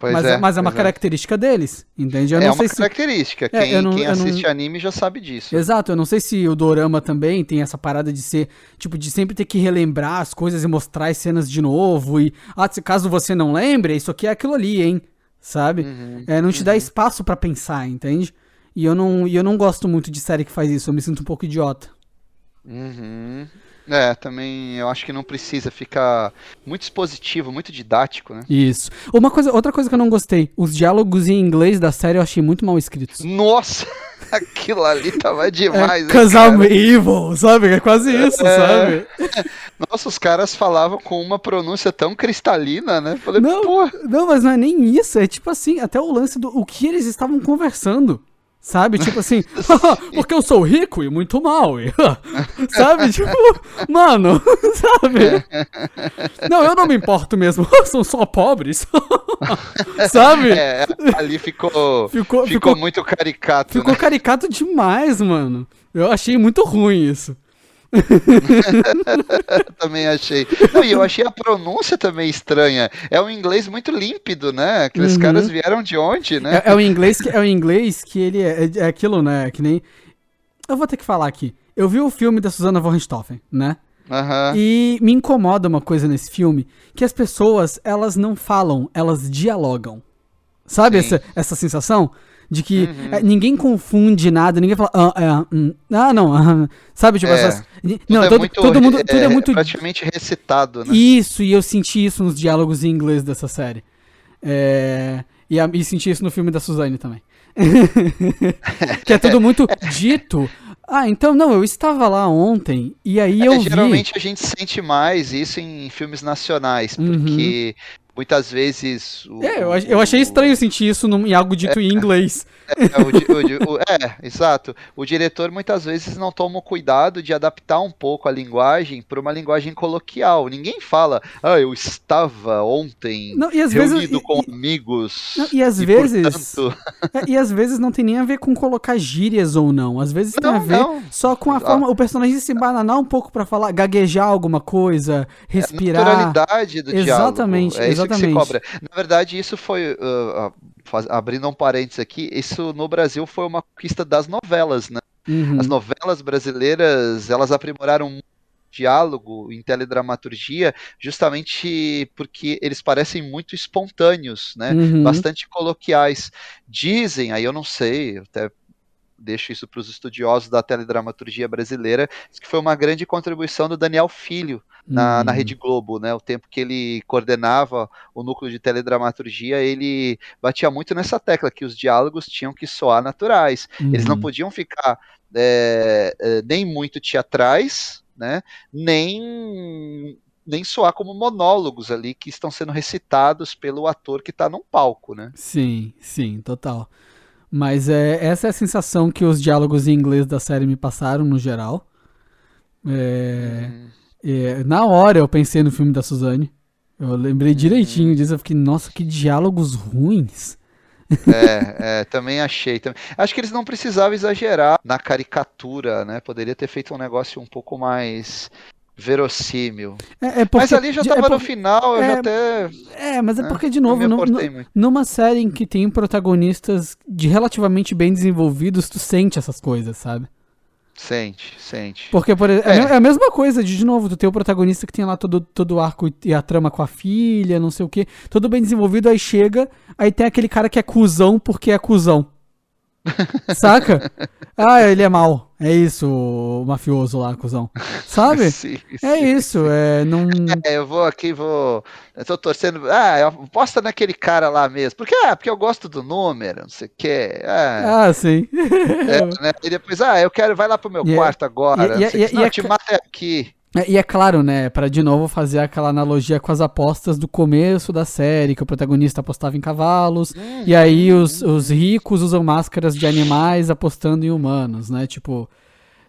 Pois mas é, é mas é uma é. característica deles, entende? Eu é uma característica. Se... Quem, é, não, quem assiste não... anime já sabe disso. Exato, eu não sei se o Dorama também tem essa parada de ser, tipo, de sempre ter que relembrar as coisas e mostrar as cenas de novo. E, ah, caso você não lembre, isso aqui é aquilo ali, hein? Sabe? Uhum, é, não te uhum. dá espaço para pensar, entende? E eu, não, e eu não gosto muito de série que faz isso, eu me sinto um pouco idiota. Uhum. É, também eu acho que não precisa ficar muito expositivo, muito didático, né? Isso. Uma coisa, outra coisa que eu não gostei, os diálogos em inglês da série eu achei muito mal escritos. Nossa! (laughs) Aquilo ali tava demais. É, Cause I'm evil, sabe? É quase isso, é... sabe? (laughs) Nossa, os caras falavam com uma pronúncia tão cristalina, né? Falei, não, Pô. não, mas não é nem isso. É tipo assim, até o lance do o que eles estavam conversando. Sabe? Tipo assim, (laughs) (laughs) porque eu sou rico e muito mal. (laughs) sabe? Tipo, mano, sabe? Não, eu não me importo mesmo. São só pobres. sabe? É, ali ficou, ficou, ficou, ficou muito caricato. Ficou né? caricato demais, mano. Eu achei muito ruim isso. (laughs) também achei. Não, e eu achei a pronúncia também estranha. É um inglês muito límpido, né? Aqueles uhum. caras vieram de onde, né? É, é, o inglês que é o inglês que ele é, é, é, aquilo, né? Que nem. Eu vou ter que falar aqui. Eu vi o filme da Susana von Richthofen, né? Uhum. E me incomoda uma coisa nesse filme, que as pessoas, elas não falam, elas dialogam. Sabe essa, essa sensação? De que uhum. é, ninguém confunde nada, ninguém fala, ah, é, hum, ah não, ah, (laughs) sabe, tipo, é. essas, não, todo, muito, todo mundo, tudo é, é muito praticamente recitado, né? Isso, e eu senti isso nos diálogos em inglês dessa série. É, e, e senti isso no filme da Suzane também. (laughs) que é tudo (laughs) muito dito. Ah, então não, eu estava lá ontem e aí é, eu geralmente vi. a gente sente mais isso em filmes nacionais, porque uhum muitas vezes. O, é, eu, eu achei estranho sentir isso em algo dito é, em inglês. (laughs) É, o, o, é, exato. O diretor muitas vezes não toma o cuidado de adaptar um pouco a linguagem para uma linguagem coloquial. Ninguém fala, ah, eu estava ontem não, reunido vezes, com e, amigos. Não, e às e vezes. Portanto... (laughs) É, e às vezes não tem nem a ver com colocar gírias ou não. Às vezes não, tem a ver não. só com a forma. O personagem se bananar um pouco para falar, gaguejar alguma coisa, é respirar. É a naturalidade do exatamente, diálogo. É exatamente que se cobra. Na verdade, isso foi. Uh, faz, abrindo um parênteses aqui, isso no Brasil foi uma conquista das novelas, né? Uhum. As novelas brasileiras, elas aprimoraram muito diálogo em teledramaturgia, justamente porque eles parecem muito espontâneos, né? Uhum. Bastante coloquiais. Dizem, aí eu não sei, até deixo isso para os estudiosos da teledramaturgia brasileira, que foi uma grande contribuição do Daniel Filho na, uhum. na Rede Globo, né? O tempo que ele coordenava o núcleo de teledramaturgia, ele batia muito nessa tecla que os diálogos tinham que soar naturais. Eles não uhum. podiam ficar é, é, nem muito teatrais, né? Nem nem soar como monólogos ali que estão sendo recitados pelo ator que está num palco, né? Sim, sim, total. Mas é, essa é a sensação que os diálogos em inglês da série me passaram no geral. É, hum. é, na hora eu pensei no filme da Suzane. Eu lembrei direitinho hum. disso. Eu fiquei, nossa, que diálogos ruins. É, é, também achei. Acho que eles não precisavam exagerar na caricatura, né? Poderia ter feito um negócio um pouco mais verossímil. É, é porque, mas ali já estava é no final, eu já até. É, mas é né, porque, de novo, no, numa série em que tem protagonistas de relativamente bem desenvolvidos, tu sente essas coisas, sabe? Sente, sente. Porque, por exemplo, é. é. a mesma coisa, de, de novo, tu tem o protagonista que tem lá todo, todo o arco e a trama com a filha, não sei o que, todo bem desenvolvido, aí chega, aí tem aquele cara que é cuzão porque é cuzão. Saca? Ah, ele é mal. É isso, o mafioso lá, cuzão. Sabe? Sim, (laughs) sim, é isso, é. Não... (laughs) É, eu vou aqui, vou. Eu tô torcendo. Ah, aposta naquele cara lá mesmo. Porque, ah, porque eu gosto do número, não sei o quê. Ah, ah sim. É, né? E depois, ah, eu quero, vai lá pro meu yeah. quarto agora. E, não, e te mata aqui. É, e é claro, né, para de novo fazer aquela analogia com as apostas do começo da série, que o protagonista apostava em cavalos, uhum. e aí os, os ricos usam máscaras de animais apostando em humanos, né? Tipo,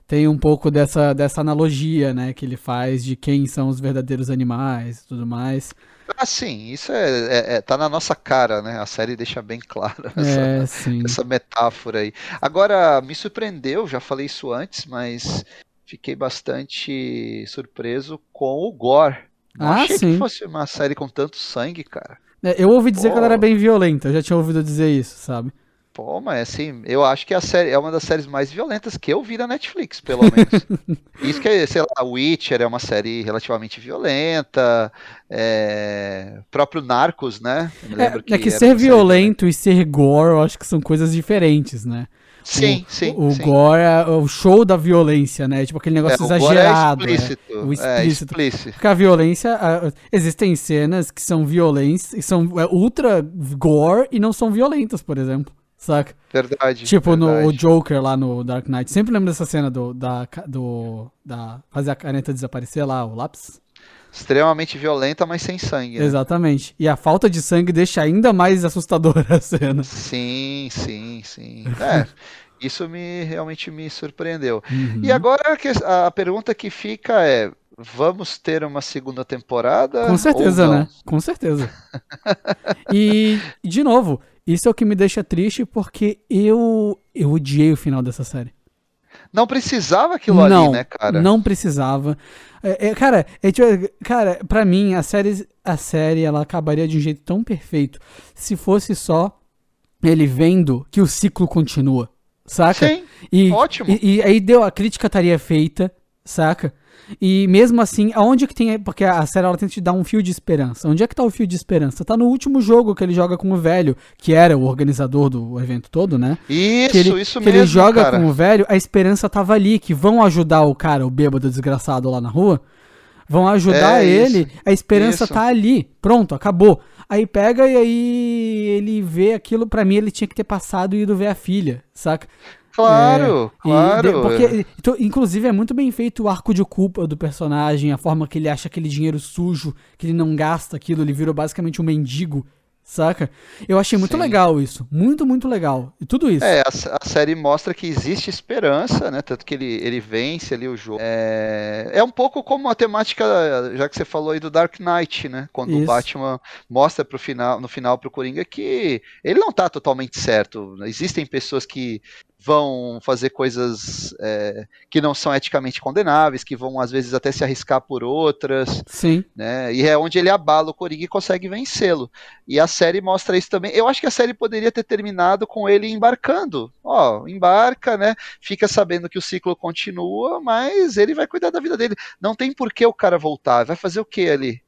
tem um pouco dessa, dessa analogia, né, que ele faz de quem são os verdadeiros animais e tudo mais. Ah, sim, isso é, é, é, tá na nossa cara, né? A série deixa bem clara (laughs) é, essa, essa metáfora aí. Agora, me surpreendeu, já falei isso antes, mas fiquei bastante surpreso com o gore. Não ah, achei sim. que fosse uma série com tanto sangue, cara. É, eu ouvi dizer Pô. que ela era bem violenta, eu já tinha ouvido dizer isso, sabe? Pô, mas assim, eu acho que a série é uma das séries mais violentas que eu vi na Netflix, pelo menos. (laughs) Isso que, é, sei lá, Witcher é uma série relativamente violenta, é... próprio Narcos, né? É, é que ser violento e ser gore, eu acho que são coisas diferentes, né? Sim, o, sim. O sim. gore é o show da violência, né? Tipo aquele negócio é, exagerado. O, é explícito. É, o explícito. É explícito. Porque a violência. A, existem cenas que são violentas e são é, ultra gore e não são violentas, por exemplo. Saca? Verdade. Tipo verdade. no Joker lá no Dark Knight. Sempre lembro dessa cena do. Da, do da, fazer a caneta desaparecer lá, o lápis extremamente violenta, mas sem sangue. Né? Exatamente. E a falta de sangue deixa ainda mais assustadora a cena. Sim, sim, sim. (laughs) É, isso me realmente me surpreendeu. Uhum. E agora a pergunta que fica é: vamos ter uma segunda temporada? Com certeza, né? Com certeza. e, de novo, isso é o que me deixa triste porque eu, eu odiei o final dessa série. Não precisava aquilo não, ali, né, cara? Não precisava. É, é, cara, é, tipo, cara, pra mim, a série, a série ela acabaria de um jeito tão perfeito se fosse só ele vendo que o ciclo continua, saca? Sim, e, ótimo. E, e aí deu, a crítica estaria feita, saca? E mesmo assim, aonde que tem. Porque a série ela tenta te dar um fio de esperança. Onde é que tá o fio de esperança? Tá no último jogo que ele joga com o velho, que era o organizador do evento todo, né? Isso, que ele, isso que mesmo. ele joga cara. com o velho, a esperança tava ali, que vão ajudar o cara, o bêbado desgraçado lá na rua. Vão ajudar é, ele, isso, a esperança isso. tá ali. Pronto, acabou. Aí pega e aí ele vê aquilo, para mim ele tinha que ter passado e ido ver a filha, saca? Claro, é, claro. porque, então, inclusive, é muito bem feito o arco de culpa do personagem, a forma que ele acha aquele dinheiro sujo, que ele não gasta aquilo, ele virou basicamente um mendigo saca? Eu achei muito Sim. legal isso, muito, muito legal. E tudo isso. É, a, a, série mostra que existe esperança, né? Tanto que ele, ele vence ali o jogo. É, é um pouco como a temática, já que você falou aí do Dark Knight, né? Quando isso. o Batman mostra pro final, no final pro Coringa que ele não tá totalmente certo. Existem pessoas que vão fazer coisas é, que não são eticamente condenáveis, que vão às vezes até se arriscar por outras. Sim. Né? E é onde ele abala o Coringa e consegue vencê-lo. E a série mostra isso também. Eu acho que a série poderia ter terminado com ele embarcando. Ó, embarca, né? Fica sabendo que o ciclo continua, mas ele vai cuidar da vida dele. Não tem por que o cara voltar. Vai fazer o que ali?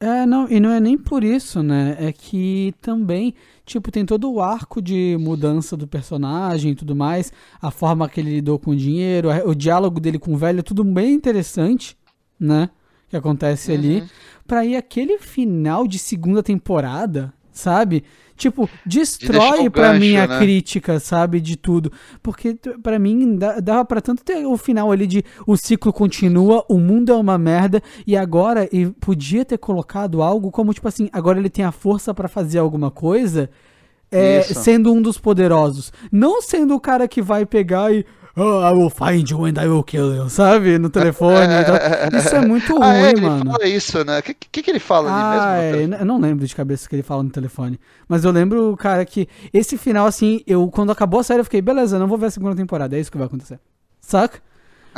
É, não, e não é nem por isso, né? É que também, tipo, tem todo o arco de mudança do personagem e tudo mais, a forma que ele lidou com o dinheiro, o diálogo dele com o velho, é tudo bem interessante, né? Que acontece uhum. ali. Pra ir aquele final de segunda temporada, sabe? Tipo, destrói para mim a né? crítica, sabe, de tudo. Porque para mim dava para tanto ter o final ali de o ciclo continua, o mundo é uma merda e agora e podia ter colocado algo como tipo assim, agora ele tem a força para fazer alguma coisa. É, sendo um dos poderosos. Não sendo o cara que vai pegar e Oh, I will find you and I will kill you, sabe? No telefone. então, isso é muito ruim, (laughs) ah, é, ele mano. fala isso, né? O que, que, que, ele fala ah, ali mesmo? É, eu não lembro de cabeça o que ele fala no telefone. Mas eu lembro, cara, que esse final, assim, eu quando acabou a série, eu fiquei, beleza, não vou ver a segunda temporada. É isso que vai acontecer. Saca?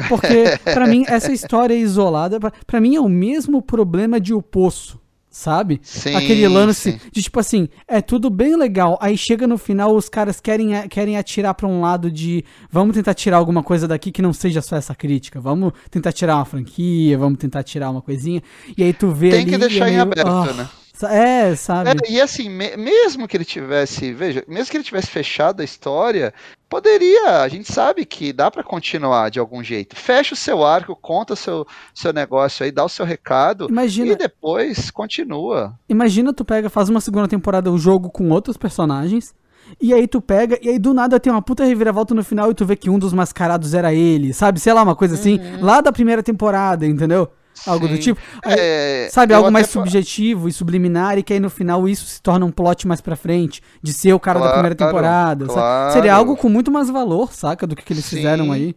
Porque, para mim, essa história isolada, para mim, é o mesmo problema de O Poço sabe? Sim, Aquele lance sim. de tipo assim, é tudo bem legal, aí chega no final os caras querem, querem atirar para um lado de vamos tentar tirar alguma coisa daqui que não seja só essa crítica, vamos tentar tirar uma franquia, vamos tentar tirar uma coisinha, e aí tu vê Tem ali, que deixar é meio, em aberto, oh, né? É, sabe? É, e assim, me, mesmo que ele tivesse, veja, mesmo que ele tivesse fechado a história, poderia, a gente sabe que dá para continuar de algum jeito. Fecha o seu arco, conta o seu, seu negócio aí, dá o seu recado Imagina, e depois continua. Imagina tu pega, faz uma segunda temporada o jogo com outros personagens, e aí tu pega, e aí do nada tem uma puta reviravolta no final e tu vê que um dos mascarados era ele, sabe? Sei lá, uma coisa assim, uhum. lá da primeira temporada, entendeu? Algo Sim. do tipo. É, sabe, algo mais subjetivo e subliminar, e que aí no final isso se torna um plot mais pra frente, de ser o cara claro, da primeira temporada. Claro. Seria algo com muito mais valor, saca, do que, que eles Sim. fizeram aí.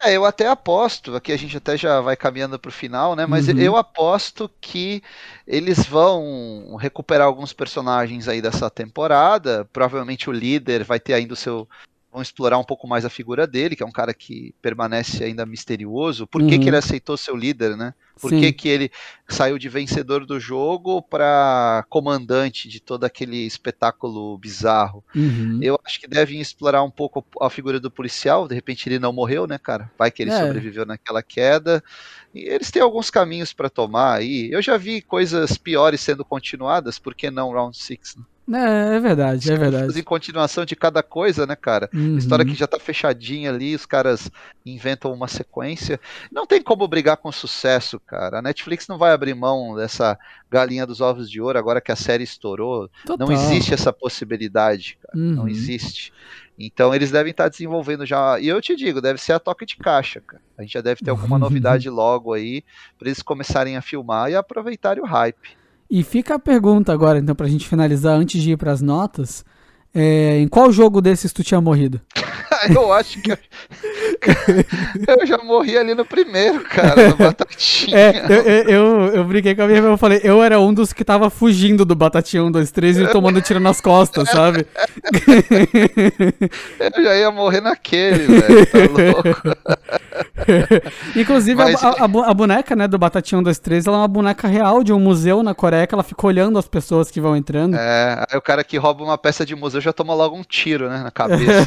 É, eu até aposto, aqui a gente até já vai caminhando pro final, né? Mas uhum. eu aposto que eles vão recuperar alguns personagens aí dessa temporada. Provavelmente o líder vai ter ainda o seu vão explorar um pouco mais a figura dele, que é um cara que permanece ainda misterioso. Por que, uhum. que ele aceitou ser o líder, né? Por que, que ele saiu de vencedor do jogo para comandante de todo aquele espetáculo bizarro? Uhum. Eu acho que devem explorar um pouco a figura do policial. De repente ele não morreu, né, cara? Vai que ele é. sobreviveu naquela queda. E eles têm alguns caminhos para tomar aí. Eu já vi coisas piores sendo continuadas, por que não Round 6? Né? É, é verdade, é verdade. Em continuação de cada coisa, né, cara? Uhum. História que já tá fechadinha ali, os caras inventam uma sequência. Não tem como brigar com sucesso, cara. A Netflix não vai abrir mão dessa galinha dos ovos de ouro agora que a série estourou. Total. Não existe essa possibilidade, cara. Uhum. Não existe. Então eles devem estar desenvolvendo já. E eu te digo, deve ser a toque de caixa, cara. A gente já deve ter alguma (laughs) novidade logo aí para eles começarem a filmar e aproveitarem o hype. E fica a pergunta agora, então, pra gente finalizar, antes de ir pras notas. É, em qual jogo desses tu tinha morrido? (laughs) eu acho que eu... (laughs) eu, já morri ali no primeiro, cara, no (laughs) Batatinha. É, eu, eu, eu, brinquei com a minha irmã, eu falei, eu era um dos que tava fugindo do Batatinha 1, 2, 3 e tomando tiro nas costas, sabe? eu já ia morrer naquele, velho, tá louco. Inclusive, Mas... a, a, a, boneca, né, do Batatinha 1, 2, 3, ela é uma boneca real de um museu na Coreia que ela fica olhando as pessoas que vão entrando. É, aí o cara que rouba uma peça de museu já toma logo um tiro, né, na cabeça.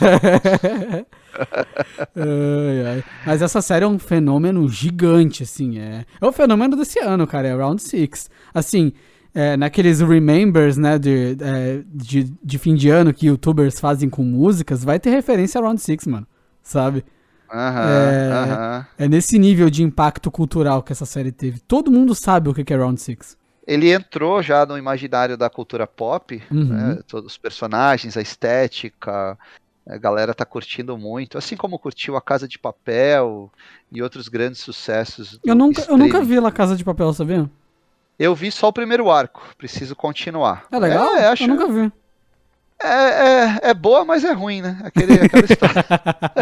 (laughs) ai, ai. Mas essa série é um fenômeno gigante, assim, é, é o fenômeno desse ano, cara, é Round Six. Assim, é, naqueles remembers, né, de, é, de, de fim de ano que youtubers fazem com músicas, vai ter referência a Round Six, mano, sabe? é, é, nesse nível de impacto cultural que essa série teve. Todo mundo sabe o que é Round Six. Ele entrou já no imaginário da cultura pop, uhum. né? todos os personagens, a estética, a galera tá curtindo muito, assim como curtiu a Casa de Papel e outros grandes sucessos. Eu nunca, eu nunca vi La Casa de Papel, sabia? Eu vi só o primeiro arco, preciso continuar. É legal? É, acho... Eu nunca vi. É, é, é, boa, mas é ruim, né? Aquele, aquela história.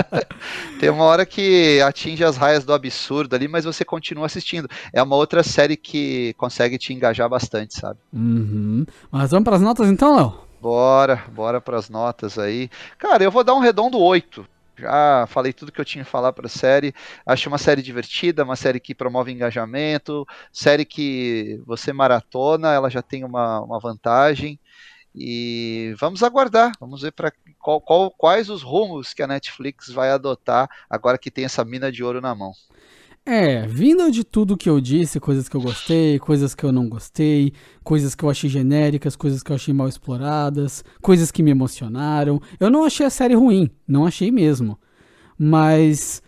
(laughs) Tem uma hora que atinge as raias do absurdo ali, mas você continua assistindo. É uma outra série que consegue te engajar bastante, sabe? Uhum. Mas vamos para as notas então, Léo? Bora, bora para as notas aí. Cara, eu vou dar um redondo 8. Já falei tudo que eu tinha que falar para a série. Acho uma série divertida, uma série que promove engajamento, série que você maratona, ela já tem uma, uma vantagem. E vamos aguardar, vamos ver para qual, qual, quais os rumos que a Netflix vai adotar agora que tem essa mina de ouro na mão. É, vindo de tudo que eu disse, coisas que eu gostei, coisas que eu não gostei, coisas que eu achei genéricas, coisas que eu achei mal exploradas, coisas que me emocionaram. Eu não achei a série ruim, não achei mesmo. Mas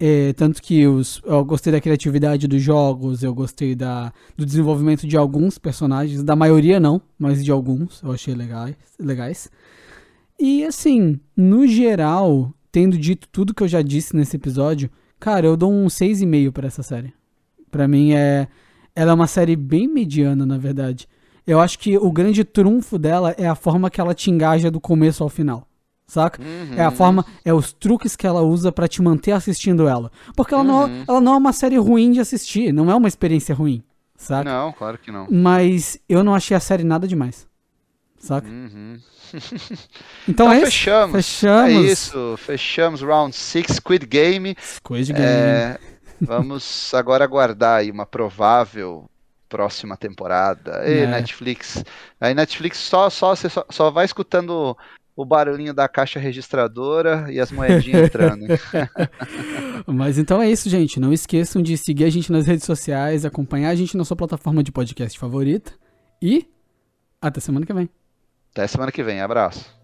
É, tanto que os, eu gostei da criatividade dos jogos, eu gostei da, do desenvolvimento de alguns personagens, da maioria não, mas de alguns eu achei legais. legais. E assim, no geral, tendo dito tudo que eu já disse nesse episódio, cara, eu dou um 6,5 para essa série. Para mim é ela é uma série bem mediana, na verdade. Eu acho que o grande trunfo dela é a forma que ela te engaja do começo ao final saca? Uhum. É a forma, é os truques que ela usa para te manter assistindo ela. Porque ela, uhum. não, ela não é uma série ruim de assistir, não é uma experiência ruim, saca? Não, claro que não. Mas eu não achei a série nada demais, saca? Uhum. (laughs) então, então é fechamos. Fechamos. É isso, fechamos Round 6 Squid Game. Squid Game. É, vamos agora aguardar aí uma provável próxima temporada. E é. Netflix. Aí Netflix só, só, só, só vai escutando o barulhinho da caixa registradora e as moedinhas (laughs) entrando. Mas então é isso, gente. Não esqueçam de seguir a gente nas redes sociais, acompanhar a gente na sua plataforma de podcast favorita e até semana que vem. Até semana que vem. Abraço.